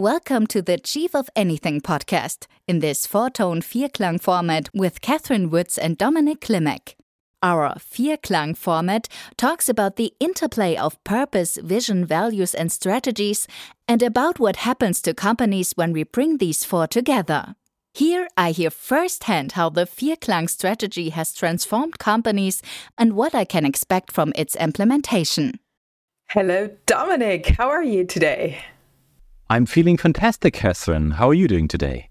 Welcome to the Chief of Anything podcast in this four tone Vierklang format with Kathrin Woods and Dominik Klimek. Our Vierklang format talks about the interplay of purpose, vision, values, and strategies, and about what happens to companies when we bring these four together. Here I hear firsthand how the Vierklang strategy has transformed companies and what I can expect from its implementation. Hello, Dominik. How are you today? I'm feeling fantastic, Kathrin. How are you doing today?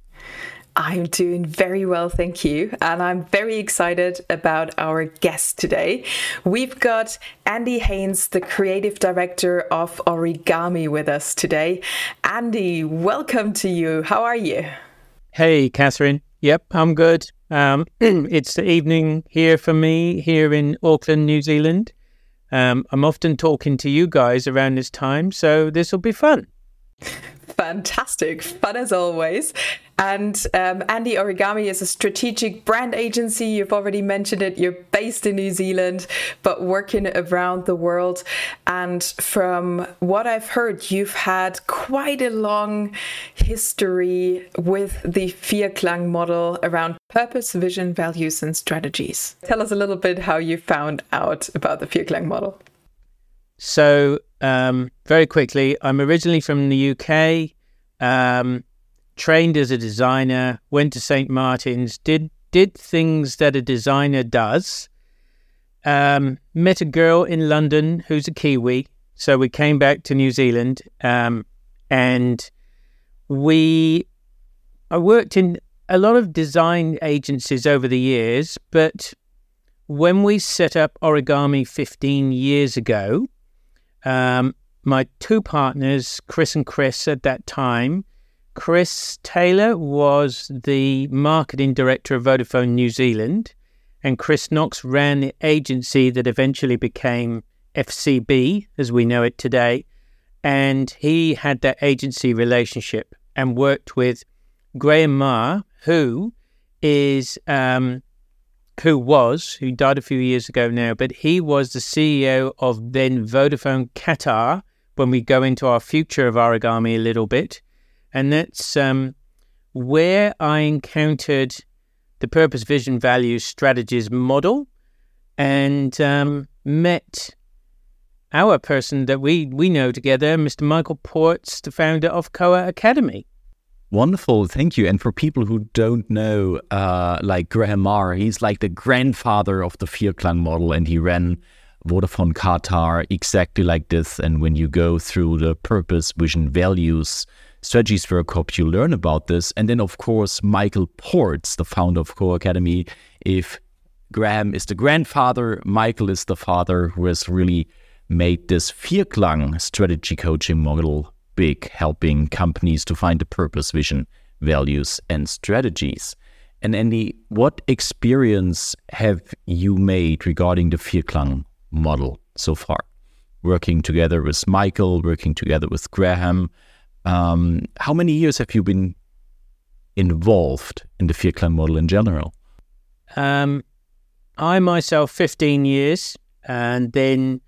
I'm doing very well, thank you. And I'm very excited about our guest today. We've got Andy Haines, the creative director of Origami, with us today. Andy, welcome to you. How are you? Hey, Kathrin. Yep, I'm good. Um, it's the evening here for me here in Auckland, New Zealand. Um, I'm often talking to you guys around this time, so this will be fun. Fantastic, fun as always. And um, Andy Origami is a strategic brand agency. You've already mentioned it. You're based in New Zealand, but working around the world. And from what I've heard, you've had quite a long history with the Vierklang model around purpose, vision, values, and strategies. Tell us a little bit how you found out about the Vierklang model. So, um, very quickly, I'm originally from the UK. Um, trained as a designer, went to St. Martin's, did did things that a designer does. Um, met a girl in London who's a Kiwi, so we came back to New Zealand, um, and we. I worked in a lot of design agencies over the years, but when we set up Origami 15 years ago, um, my two partners, Chris and Chris, at that time, Chris Taylor was the marketing director of Vodafone New Zealand, and Chris Knox ran the agency that eventually became FCB, as we know it today. And he had that agency relationship and worked with Grahame Maher, who is um, who was who died a few years ago now, but he was the CEO of then Vodafone Qatar. When we go into our future of origami a little bit, and that's um, where I encountered the purpose, vision, values, strategies model, and um, met our person that we we know together, Mr. Michael Ports, the founder of CoA Academy. Wonderful, thank you. And for people who don't know, uh, like Grahame Maher, he's like the grandfather of the Vierklang model, and he ran Vodafone Qatar exactly like this. And when you go through the purpose, vision, values strategies for a workshop, you learn about this. And then, of course, Michael Ports, the founder of CoA Academy. If Graham is the grandfather, Michael is the father who has really made this Vierklang strategy coaching model big, helping companies to find a purpose, vision, values, and strategies. And Andy, what experience have you made regarding the Vierklang model so far? Working together with Michael, working together with Graham, um, how many years have you been involved in the Vierklang model in general? Um, I myself, 15 years, and then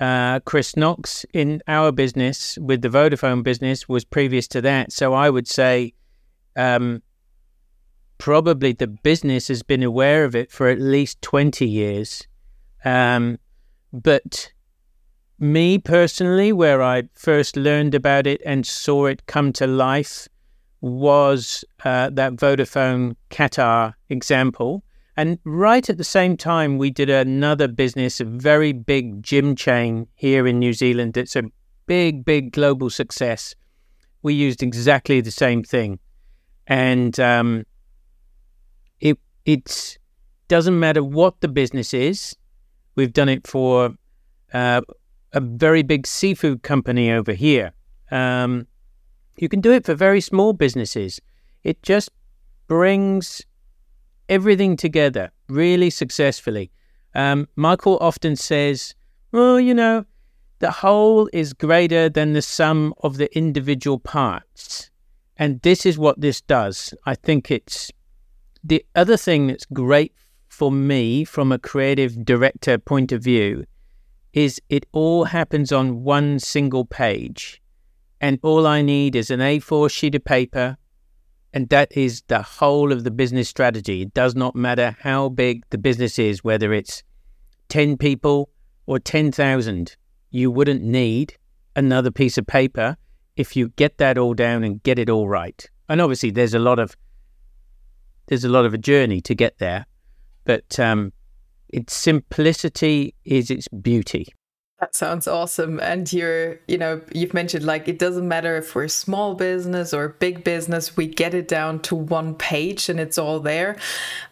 uh, Chris Knox in our business with the Vodafone business was previous to that. So I would say um, probably the business has been aware of it for at least 20 years. Um, but me personally, where I first learned about it and saw it come to life was uh, that Vodafone Qatar example. And right at the same time, we did another business, a very big gym chain here in New Zealand. It's a big, big global success. We used exactly the same thing. And um, it doesn't matter what the business is. We've done it for uh, a very big seafood company over here. Um, you can do it for very small businesses. It just brings everything together really successfully. Um, Michael often says, well, you know, the whole is greater than the sum of the individual parts. And this is what this does. I think it's the other thing that's great for me from a creative director point of view is it all happens on one single page. and all I need is an A4 sheet of paper, and that is the whole of the business strategy. It does not matter how big the business is, whether it's 10 people or 10,000. You wouldn't need another piece of paper if you get that all down and get it all right. And obviously, there's a lot of there's a lot of a journey to get there, but um, its simplicity is its beauty. That sounds awesome. And you're, you know, you've mentioned like it doesn't matter if we're small business or big business, we get it down to one page and it's all there.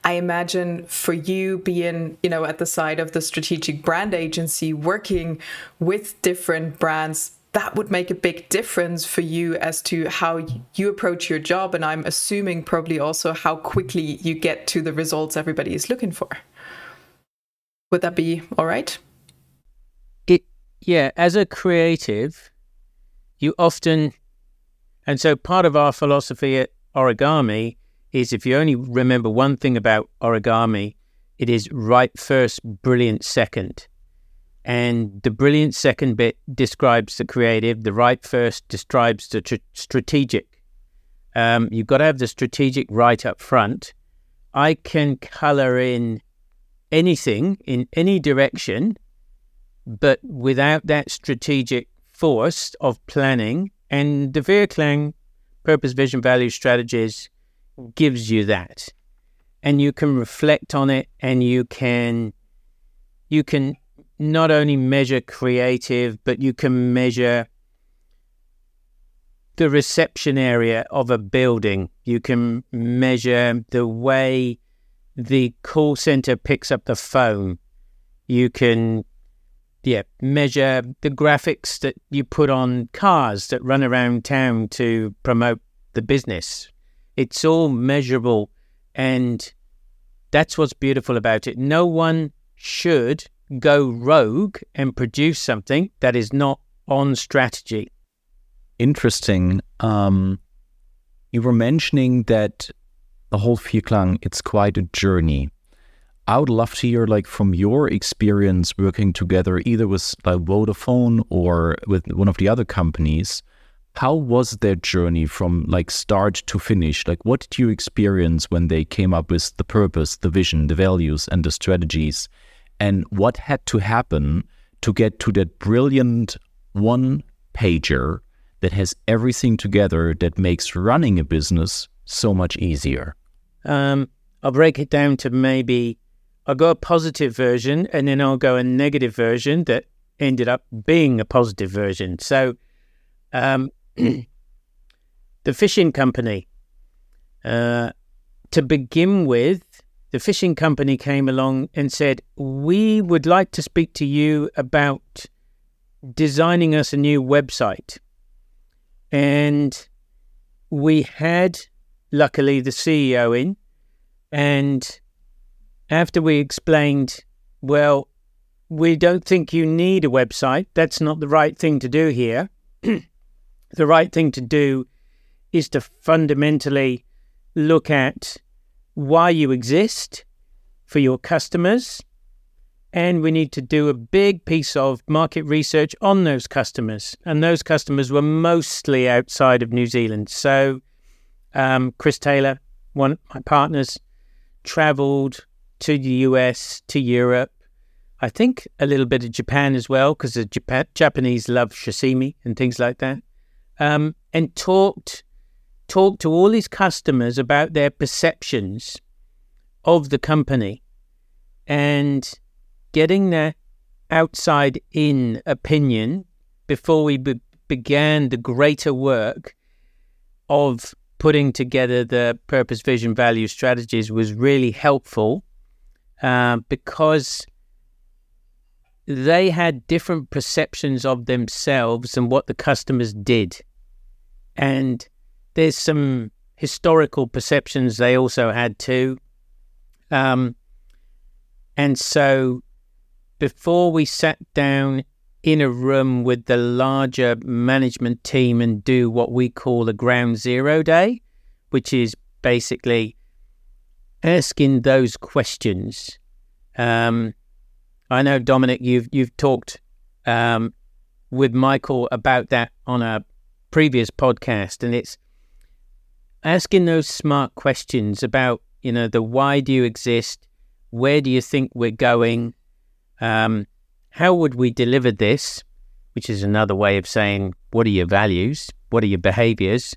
I imagine for you being, you know, at the side of the strategic brand agency, working with different brands, that would make a big difference for you as to how you approach your job. And I'm assuming probably also how quickly you get to the results everybody is looking for. Would that be all right? Yeah, as a creative, you often, and so part of our philosophy at origami is if you only remember one thing about origami, it is right first, brilliant second. And the brilliant second bit describes the creative, the right first describes the tr- strategic. Um, you've got to have the strategic right up front. I can color in anything in any direction but without that strategic force of planning, and the Vierklang purpose, vision, value strategies gives you that. And you can reflect on it and you can you can not only measure creative, but you can measure the reception area of a building. You can measure the way the call center picks up the phone. You can yeah, measure the graphics that you put on cars that run around town to promote the business. It's all measurable, and that's what's beautiful about it. No one should go rogue and produce something that is not on strategy. Interesting. Um, you were mentioning that the whole Vierklang, it's quite a journey. I would love to hear, like, from your experience working together, either with like Vodafone or with one of the other companies. How was their journey from like start to finish? Like, what did you experience when they came up with the purpose, the vision, the values, and the strategies? And what had to happen to get to that brilliant one pager that has everything together that makes running a business so much easier? Um, I'll break it down to maybe I'll go a positive version and then I'll go a negative version that ended up being a positive version. So, um, the fishing company, uh, to begin with, the fishing company came along and said, We would like to speak to you about designing us a new website. And we had, luckily, the CEO in, and after we explained, well, we don't think you need a website. That's not the right thing to do here. the right thing to do is to fundamentally look at why you exist for your customers. And we need to do a big piece of market research on those customers. And those customers were mostly outside of New Zealand. So, um, Chris Taylor, one of my partners, traveled to the US, to Europe. I think a little bit of Japan as well, because the Japan- Japanese love sashimi and things like that. Um, and talked talked to all his customers about their perceptions of the company and getting their outside in opinion before we be- began the greater work of putting together the purpose, vision, value strategies was really helpful uh, because they had different perceptions of themselves and what the customers did. And there's some historical perceptions they also had too. Um, and so before we sat down in a room with the larger management team and do what we call a ground zero day, which is basically asking those questions. Um, I know Dominik, you've you've talked um, with Michael about that on a previous podcast, and it's asking those smart questions about, you know, the why do you exist? Where do you think we're going? Um, how would we deliver this? Which is another way of saying, what are your values? What are your behaviors?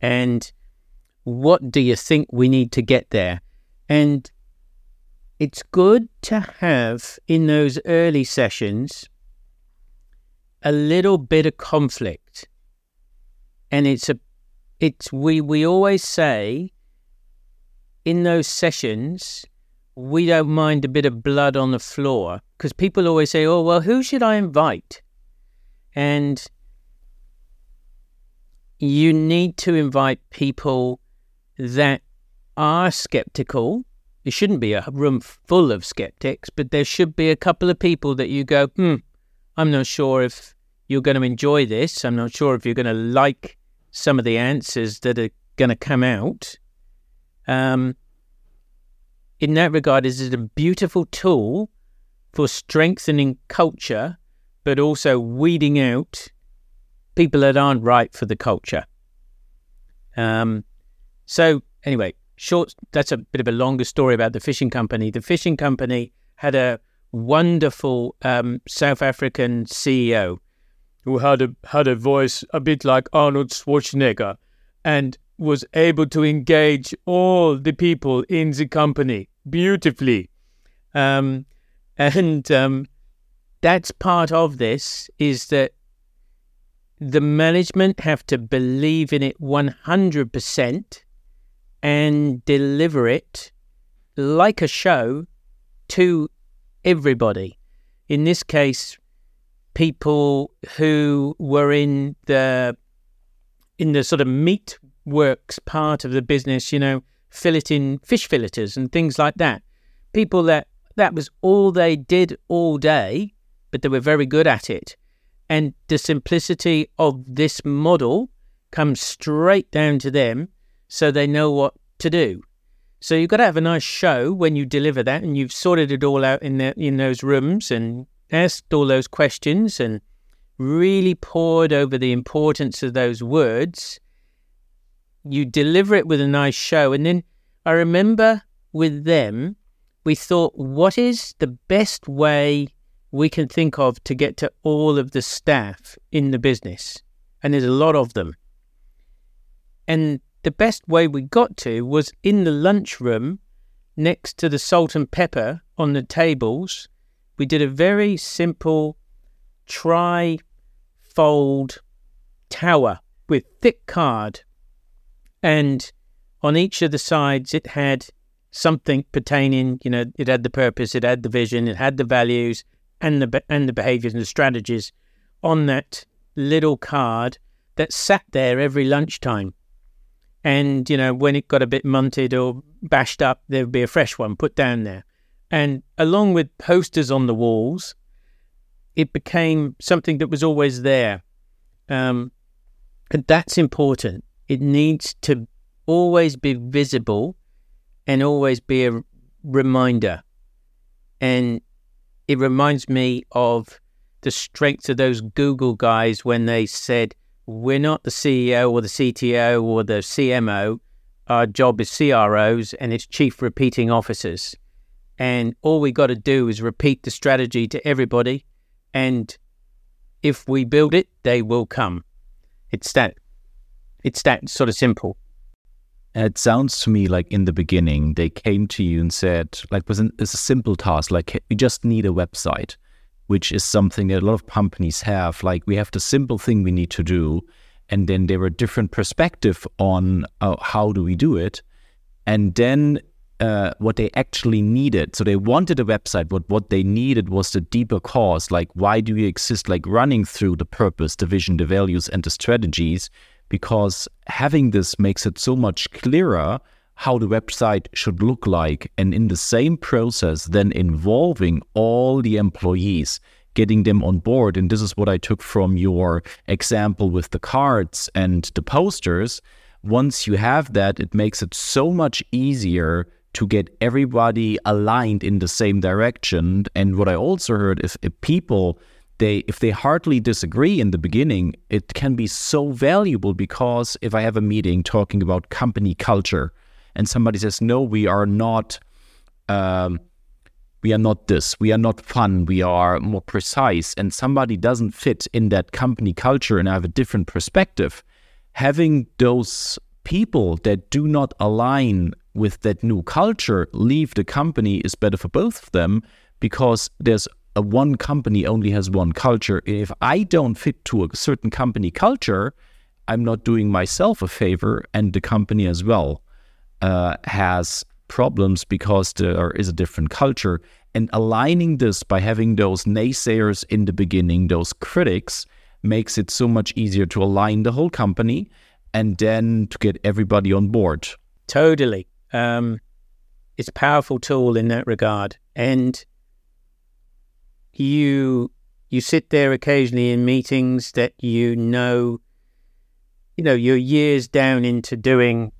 And what do you think we need to get there? And it's good to have in those early sessions a little bit of conflict. And it's a it's we we always say in those sessions we don't mind a bit of blood on the floor because people always say, "Oh, well, who should I invite?" And you need to invite people that are skeptical. It shouldn't be a room full of skeptics, but there should be a couple of people that you go, hmm, I'm not sure if you're going to enjoy this. I'm not sure if you're going to like some of the answers that are going to come out. Um, in that regard, is it a beautiful tool for strengthening culture, but also weeding out people that aren't right for the culture. Um, so anyway, short. That's a bit of a longer story about the fishing company. The fishing company had a wonderful um, South African CEO who had a had a voice a bit like Arnold Schwarzenegger, and was able to engage all the people in the company beautifully. Um, and um, that's part of this is that the management have to believe in it 100% and deliver it like a show to everybody. In this case, people who were in the in the sort of meat works part of the business, you know, filleting fish filleters and things like that. People that that was all they did all day, but they were very good at it. And the simplicity of this model comes straight down to them so they know what to do. So you've got to have a nice show when you deliver that and you've sorted it all out in the, in those rooms and asked all those questions and really poured over the importance of those words. You deliver it with a nice show. And then I remember with them, we thought, what is the best way we can think of to get to all of the staff in the business? And there's a lot of them. And the best way we got to was in the lunchroom next to the salt and pepper on the tables. We did a very simple tri fold tower with thick card. And on each of the sides, it had something pertaining, you know, it had the purpose, it had the vision, it had the values and the and the behaviors and the strategies on that little card that sat there every lunchtime. And, you know, when it got a bit munted or bashed up, there would be a fresh one put down there. And along with posters on the walls, it became something that was always there. Um, and that's important. It needs to always be visible and always be a reminder. And it reminds me of the strength of those Google guys when they said, We're not the CEO or the CTO or the CMO. Our job is CROs and it's chief repeating officers. And all we got to do is repeat the strategy to everybody. And if we build it, they will come. It's that. It's that sort of simple. It sounds to me like in the beginning they came to you and said, like, was it's a simple task, like we just need a website, which is something that a lot of companies have. Like we have the simple thing we need to do, and then there were different perspective on uh, how do we do it, and then uh, what they actually needed. So they wanted a website, but what they needed was the deeper cause. Like, why do we exist? Like running through the purpose, the vision, the values, and the strategies because having this makes it so much clearer how the website should look like and in the same process then involving all the employees getting them on board. And this is what i took from your example with the cards and the posters. Once you have that it makes it so much easier to get everybody aligned in the same direction. And what i also heard is if people they if they hardly disagree in the beginning, it can be so valuable because if I have a meeting talking about company culture and somebody says, no, we are not um, we are not this, we are not fun, we are more precise, and somebody doesn't fit in that company culture and I have a different perspective, having those people that do not align with that new culture leave the company is better for both of them because there's a one company only has one culture. If I don't fit to a certain company culture, I'm not doing myself a favor, and the company as well uh, has problems because there is a different culture. And aligning this by having those naysayers in the beginning, those critics, makes it so much easier to align the whole company and then to get everybody on board. Totally. Um, it's a powerful tool in that regard. And you you sit there occasionally in meetings that you know you know you're years down into doing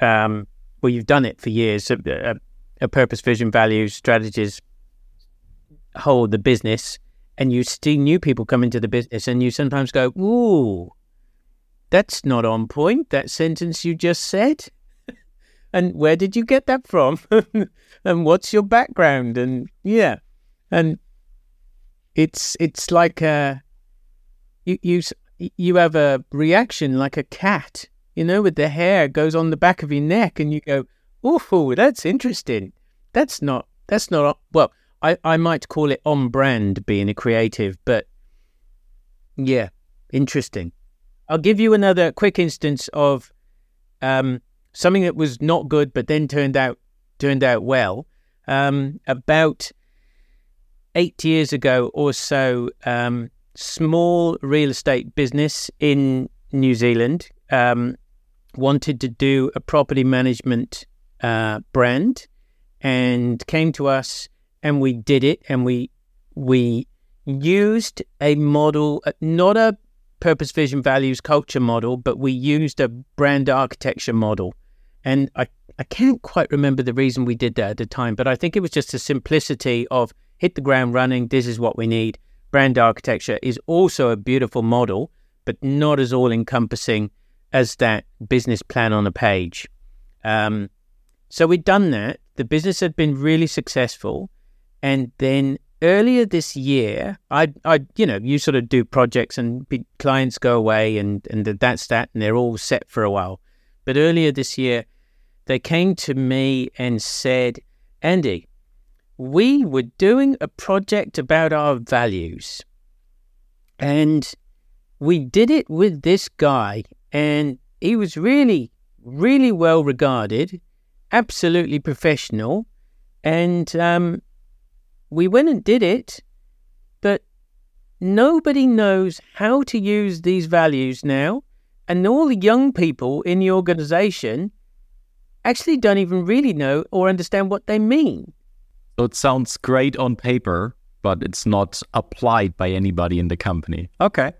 um, well, you've done it for years. A, a, uh, uh, a purpose, vision, values, strategies hold the business, and you see new people come into the business, and you sometimes go, "Ooh, that's not on point." That sentence you just said, and where did you get that from? and what's your background? And yeah, and it's it's like a you you you have a reaction like a cat you know, with the hair goes on the back of your neck, and you go, "Oh, that's interesting." That's not. That's not. Well, I I might call it on brand being a creative, but yeah, interesting. I'll give you another quick instance of um, something that was not good, but then turned out turned out well. Um, about eight years ago or so, um, small real estate business in New Zealand um, wanted to do a property management uh, brand and came to us and we did it and we we used a model uh, not a purpose vision values culture model but we used a brand architecture model. And I, I can't quite remember the reason we did that at the time but I think it was just the simplicity of hit the ground running this is what we need. Brand architecture is also a beautiful model but not as all encompassing as that business plan on a page. Um, so we'd done that. The business had been really successful. And then earlier this year, I, I, you know, you sort of do projects and clients go away and, and that's that, and they're all set for a while. But earlier this year, they came to me and said, Andy, we were doing a project about our values. And we did it with this guy and he was really, really well regarded, absolutely professional, and um, we went and did it, but nobody knows how to use these values now, and all the young people in the organization actually don't even really know or understand what they mean. So it sounds great on paper, but it's not applied by anybody in the company. Okay.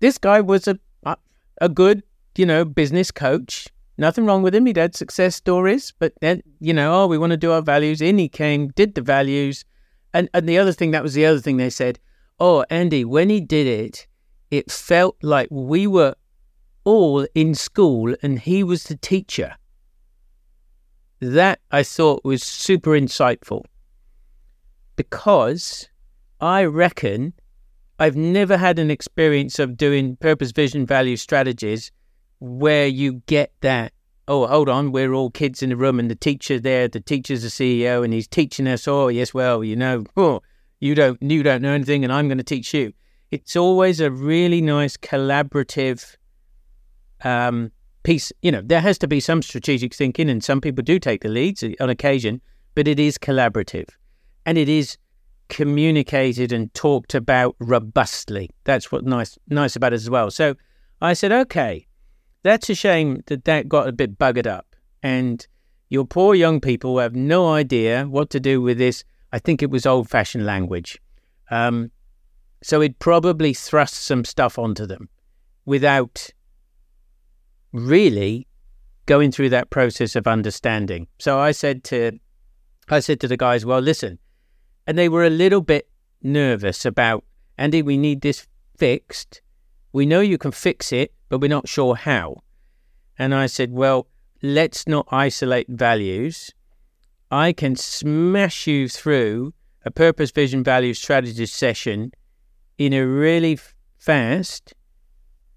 This guy was a a good, you know, business coach. Nothing wrong with him. He'd had success stories, but then, you know, oh, we want to do our values. In he came, did the values. And, and the other thing, that was the other thing they said, oh, Andy, when he did it, it felt like we were all in school and he was the teacher. That I thought was super insightful because I reckon I've never had an experience of doing purpose, vision, value strategies where you get that. Oh, hold on, we're all kids in the room, and the teacher there, the teacher's the CEO, and he's teaching us. Oh, yes, well, you know, oh, you don't, you don't know anything, and I'm going to teach you. It's always a really nice collaborative um, piece. You know, there has to be some strategic thinking, and some people do take the leads on occasion, but it is collaborative, and it is communicated and talked about robustly. That's what nice nice about it as well. So I said, okay, that's a shame that that got a bit buggered up, and your poor young people have no idea what to do with this. I think it was old fashioned language. Um, so it probably thrust some stuff onto them without really going through that process of understanding. So I said to I said to the guys, well, listen, and they were a little bit nervous about Andy, we need this fixed. We know you can fix it, but we're not sure how. And I said, Well, let's not isolate values. I can smash you through a purpose, vision, value, strategy session in a really fast.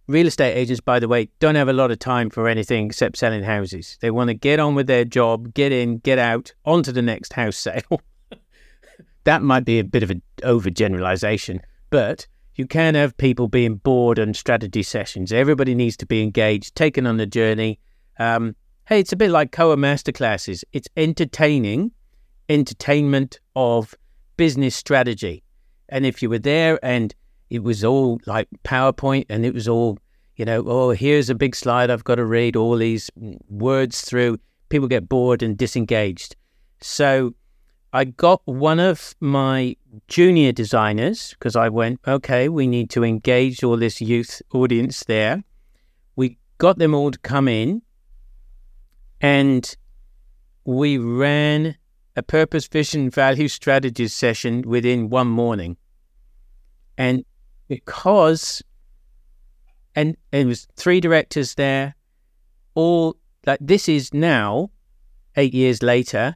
Real estate agents, by the way, don't have a lot of time for anything except selling houses. They want to get on with their job, get in, get out, onto the next house sale. that might be a bit of an overgeneralization, but you can have people being bored on strategy sessions. Everybody needs to be engaged, taken on the journey. Um, hey, it's a bit like CoA masterclasses. It's entertaining, entertainment of business strategy. And if you were there and it was all like PowerPoint and it was all, you know, oh, here's a big slide I've got to read all these words through, people get bored and disengaged. So I got one of my junior designers because I went, okay, we need to engage all this youth audience there. We got them all to come in and we ran a purpose, vision, value strategies session within one morning. And because, and, and it was three directors there, all like this is now, eight years later,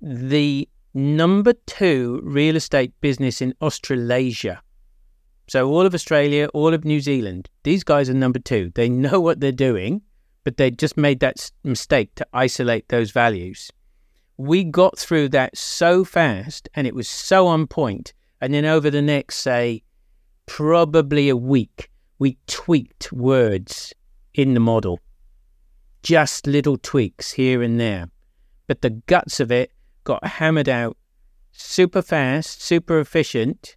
the number two real estate business in Australasia. So all of Australia, all of New Zealand, these guys are number two. They know what they're doing, but they just made that mistake to isolate those values we got through that so fast and it was so on point. And then over the next, say, probably a week, we tweaked words in the model. Just little tweaks here and there. But the guts of it got hammered out super fast, super efficient,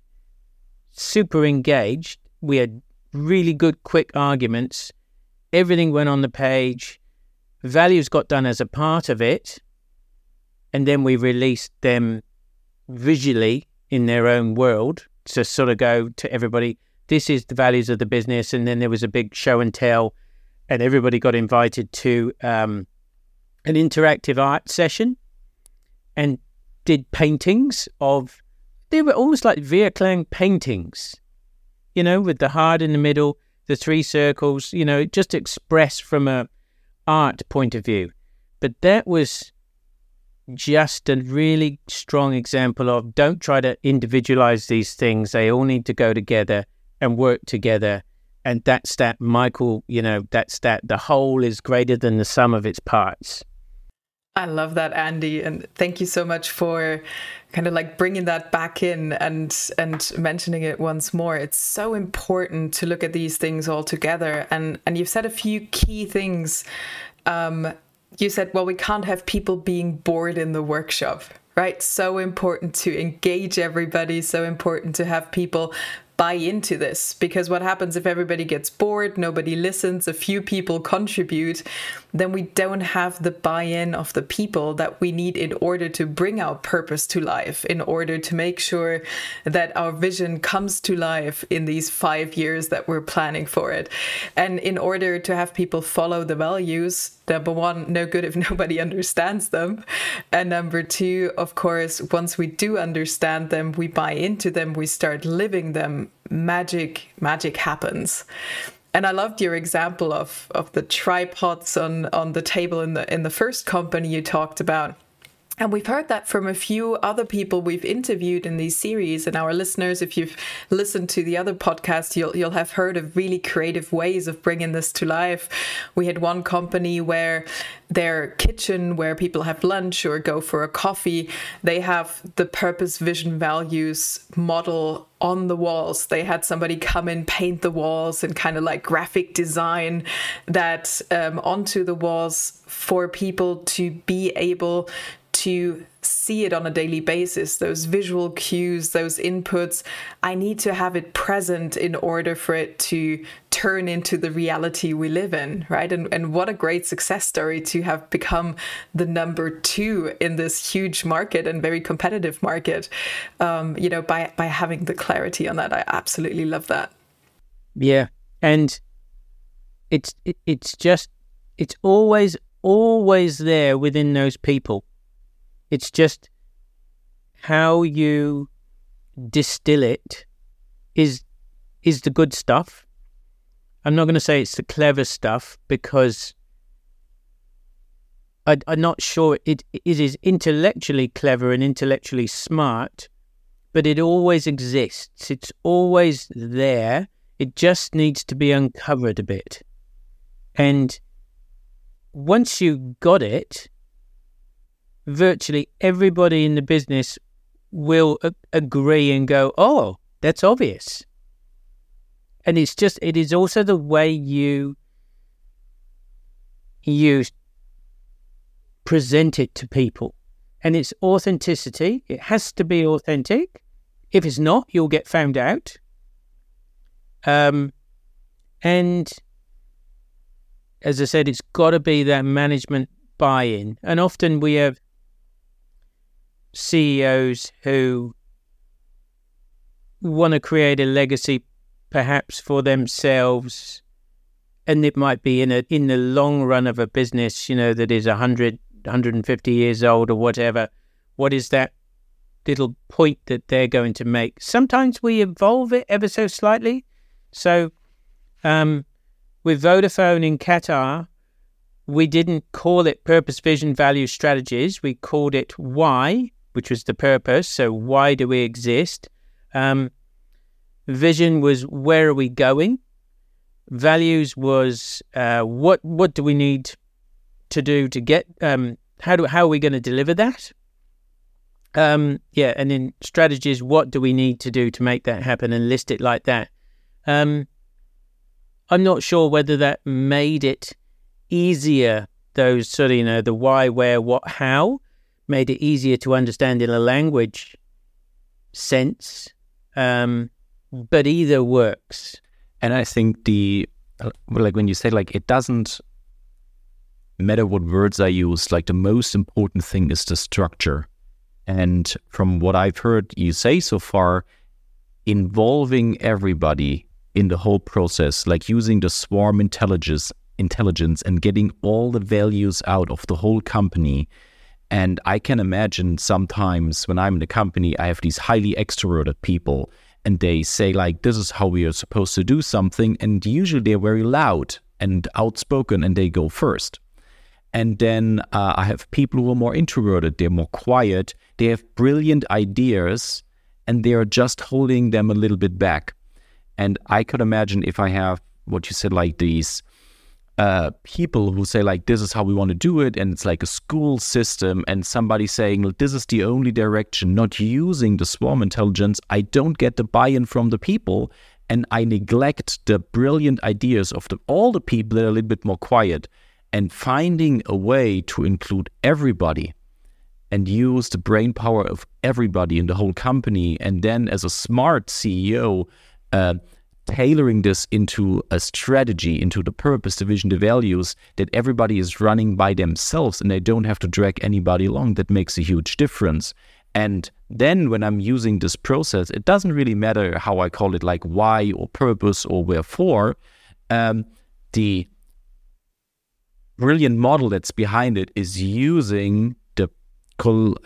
super engaged. We had really good, quick arguments. Everything went on the page. Values got done as a part of it and then we released them visually in their own world to sort of go to everybody this is the values of the business and then there was a big show and tell and everybody got invited to um, an interactive art session and did paintings of they were almost like Klang paintings you know with the heart in the middle the three circles you know just expressed from a art point of view but that was just a really strong example of don't try to individualize these things. They all need to go together and work together. And that's that, Michael, you know, that's that the whole is greater than the sum of its parts. I love that, Andy, and thank you so much for kind of like bringing that back in and and mentioning it once more. It's so important to look at these things all together, and and you've said a few key things um, you said, well, we can't have people being bored in the workshop, right? So important to engage everybody, so important to have people buy into this because what happens if everybody gets bored, nobody listens, a few people contribute, then we don't have the buy in of the people that we need in order to bring our purpose to life, in order to make sure that our vision comes to life in these five years that we're planning for it. And in order to have people follow the values, number one, no good if nobody understands them. And number two, of course, once we do understand them, we buy into them, we start living them, magic, magic happens. And I loved your example of, of the tripods on, on the table in the in the first company you talked about and we've heard that from a few other people we've interviewed in these series. And our listeners, if you've listened to the other podcast, you'll you'll have heard of really creative ways of bringing this to life. We had one company where their kitchen, where people have lunch or go for a coffee, they have the purpose, vision, values model on the walls. They had somebody come and paint the walls, and kind of like graphic design that um, onto the walls for people to be able to see it on a daily basis, those visual cues, those inputs, I need to have it present in order for it to turn into the reality we live in, right? And, and what a great success story to have become the number two in this huge market and very competitive market, um, you know, by, by having the clarity on that. I absolutely love that. Yeah. And it's, it, it's just, it's always, always there within those people it's just how you distill it is is the good stuff. I'm not going to say it's the clever stuff because I, am not sure it, it is intellectually clever and intellectually smart, but it always exists. It's always there. It just needs to be uncovered a bit. And once you got it, virtually everybody in the business will a- agree and go, oh, that's obvious. And it's just, it is also the way you, you present it to people. And it's authenticity. It has to be authentic. If it's not, you'll get found out. Um, and as I said, it's got to be that management buy in. And often we have CEOs who want to create a legacy perhaps for themselves and it might be in a in the long run of a business you know that is 100 150 years old or whatever what is that little point that they're going to make? Sometimes we evolve it ever so slightly. So um, with vodafone in qatar we didn't call it purpose vision value strategies. We called it why which was the purpose. So, why do we exist? Um, vision was where are we going? Values was uh, what what do we need to do to get um, how do how are we going to deliver that? Um, yeah, and then strategies. What do we need to do to make that happen? And list it like that. Um, I'm not sure whether that made it easier. Those sort of you know the why, where, what, how made it easier to understand in a language sense. Um, but either works. And I think the uh, like when you say like it doesn't matter what words I use, like the most important thing is the structure. And from what I've heard you say so far, involving everybody in the whole process, like using the swarm intelligence intelligence and getting all the values out of the whole company and I can imagine sometimes when I'm in a company, I have these highly extroverted people and they say, like, this is how we are supposed to do something. And usually they're very loud and outspoken and they go first. And then uh, I have people who are more introverted, they're more quiet, they have brilliant ideas and they are just holding them a little bit back. And I could imagine if I have what you said, like these uh, people who say like this is how we want to do it and it's like a school system and somebody saying this is the only direction not using the swarm intelligence. I don't get the buy-in from the people and i neglect the brilliant ideas of the, all the people that are a little bit more quiet and finding a way to include everybody and use the brain power of everybody in the whole company and then as a smart ceo uh, tailoring this into a strategy, into the purpose, the vision, the values that everybody is running by themselves and they don't have to drag anybody along, that makes a huge difference. And then when I'm using this process, it doesn't really matter how I call it, like why or purpose or wherefore. Um, the brilliant model that's behind it is using the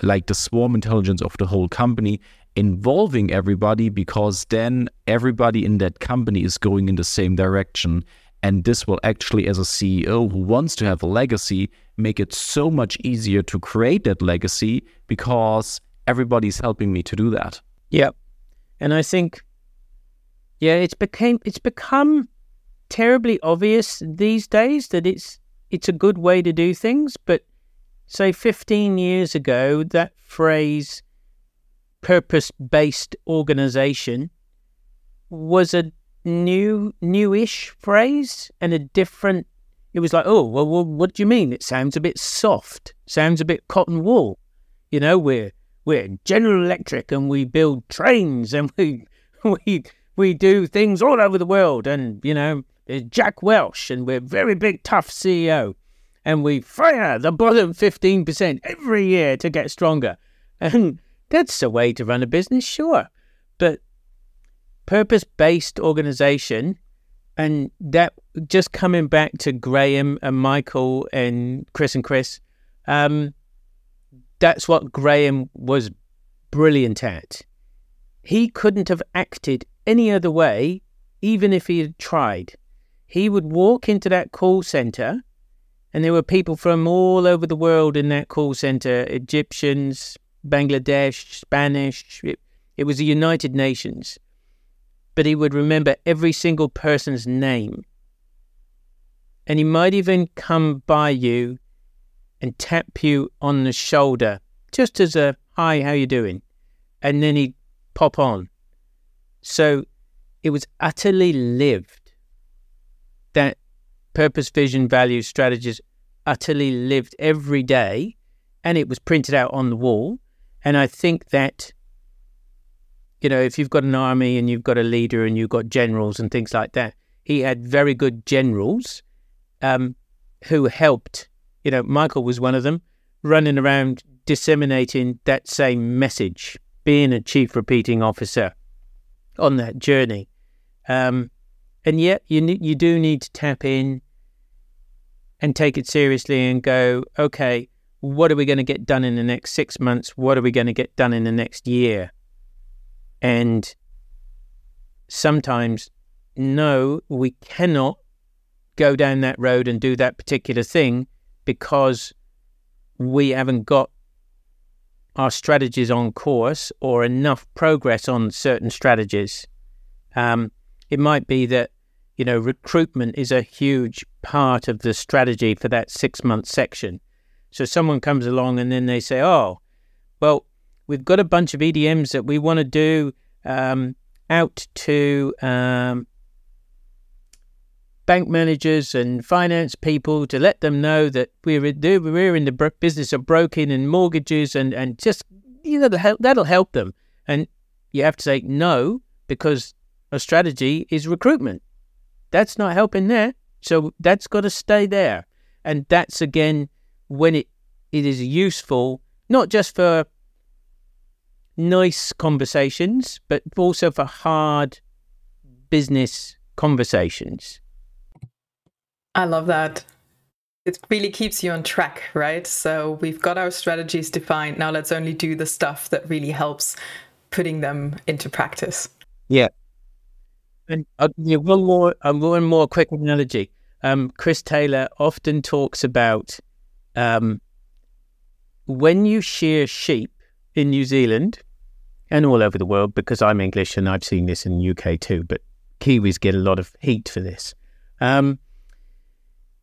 like the swarm intelligence of the whole company involving everybody because then everybody in that company is going in the same direction. And this will actually, as a CEO who wants to have a legacy, make it so much easier to create that legacy because everybody's helping me to do that. Yeah. And I think, yeah, it's became it's become terribly obvious these days that it's it's a good way to do things. But say 15 years ago, that phrase purpose based organization was a new newish phrase and a different it was like oh well, well what do you mean? It sounds a bit soft sounds a bit cotton wool. You know we're we're general electric and we build trains and we we we do things all over the world and you know there's jack welch and we're very big tough ceo and we fire the bottom 15% every year to get stronger. And that's a way to run a business, sure. But purpose based organization, and that just coming back to Graham and Michael and Chris and Chris, um, that's what Graham was brilliant at. He couldn't have acted any other way, even if he had tried. He would walk into that call center, and there were people from all over the world in that call center Egyptians, Bangladesh, Spanish. It, it was the United Nations. But he would remember every single person's name. And he might even come by you and tap you on the shoulder, just as a hi, how you doing? And then he'd pop on. So it was utterly lived. That purpose, vision, values, strategies utterly lived every day, and it was printed out on the wall. And I think that, you know, if you've got an army and you've got a leader and you've got generals and things like that, he had very good generals um, who helped. You know, Michael was one of them, running around disseminating that same message, being a chief repeating officer on that journey. Um, and yet, you you do need to tap in and take it seriously and go, okay, what are we going to get done in the next six months? What are we going to get done in the next year? And sometimes, no, we cannot go down that road and do that particular thing because we haven't got our strategies on course or enough progress on certain strategies. Um, it might be that you know recruitment is a huge part of the strategy for that six month section. So someone comes along and then they say, "Oh, well, we've got a bunch of EDMs that we want to do um, out to um, bank managers and finance people to let them know that we're we're in the business of broking and mortgages and and just you know that'll help them." And you have to say no because a strategy is recruitment. That's not helping there. So that's got to stay there. And that's again when it, it is useful, not just for nice conversations, but also for hard business conversations. I love that. It really keeps you on track, right? So we've got our strategies defined. Now let's only do the stuff that really helps putting them into practice. Yeah, and one more, uh, one more quick analogy. Um, Chris Taylor often talks about um, when you shear sheep in New Zealand and all over the world, because I'm English and I've seen this in the UK too, but Kiwis get a lot of heat for this. Um,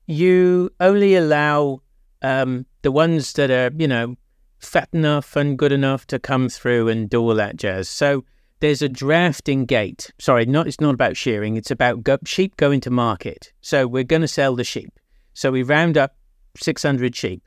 you only allow um, the ones that are, you know, fat enough and good enough to come through and do all that jazz. So there's a drafting gate. Sorry, not it's not about shearing. It's about go, sheep going to market. So we're going to sell the sheep. So we round up 600 sheep,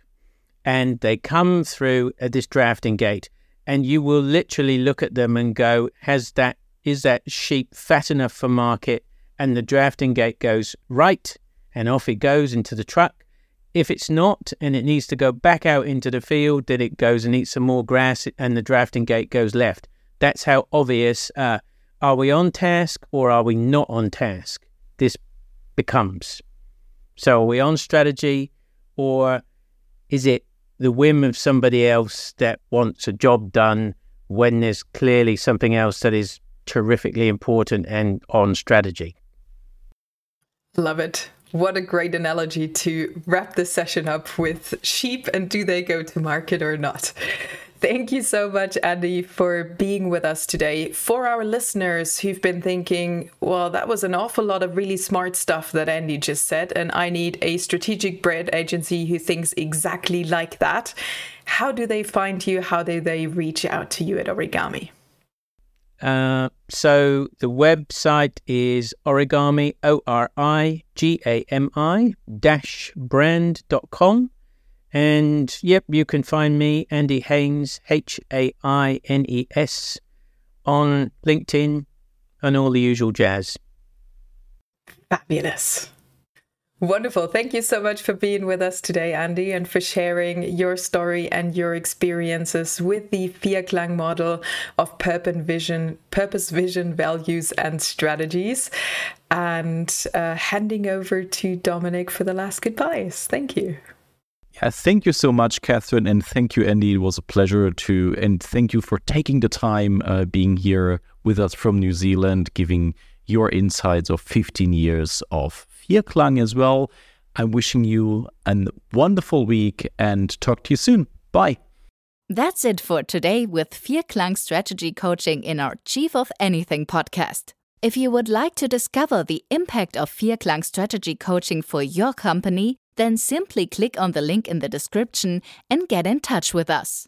and they come through at this drafting gate, and you will literally look at them and go, "Has that is that sheep fat enough for market?" And the drafting gate goes right, and off it goes into the truck. If it's not, and it needs to go back out into the field, then it goes and eats some more grass, and the drafting gate goes left. That's how obvious uh, are we on task or are we not on task? This becomes. So are we on strategy or is it the whim of somebody else that wants a job done when there's clearly something else that is terrifically important and on strategy? Love it. What a great analogy to wrap this session up with sheep and do they go to market or not? Thank you so much, Andy, for being with us today. For our listeners who've been thinking, well, that was an awful lot of really smart stuff that Andy just said, and I need a strategic brand agency who thinks exactly like that. How do they find you? How do they reach out to you at Origami? Uh, so the website is origami, O R I G A M I dash brand.com. And yep, you can find me, Andy Haines, H A I N E S, on LinkedIn and all the usual jazz. Fabulous. Wonderful. Thank you so much for being with us today, Andy, and for sharing your story and your experiences with the Vierklang model of purpose, vision, purpose, vision, values, and strategies. And uh, handing over to Dominik for the last goodbyes. Thank you. Yeah, thank you so much, Kathrin, and thank you, Andy. It was a pleasure to, and thank you for taking the time uh, being here with us from New Zealand, giving your insights of 15 years of Vierklang as well. I'm wishing you a wonderful week and talk to you soon. Bye. That's it for today with Vierklang Strategy Coaching in our Chief of Anything podcast. If you would like to discover the impact of Vierklang Strategy Coaching for your company, then simply click on the link in the description and get in touch with us.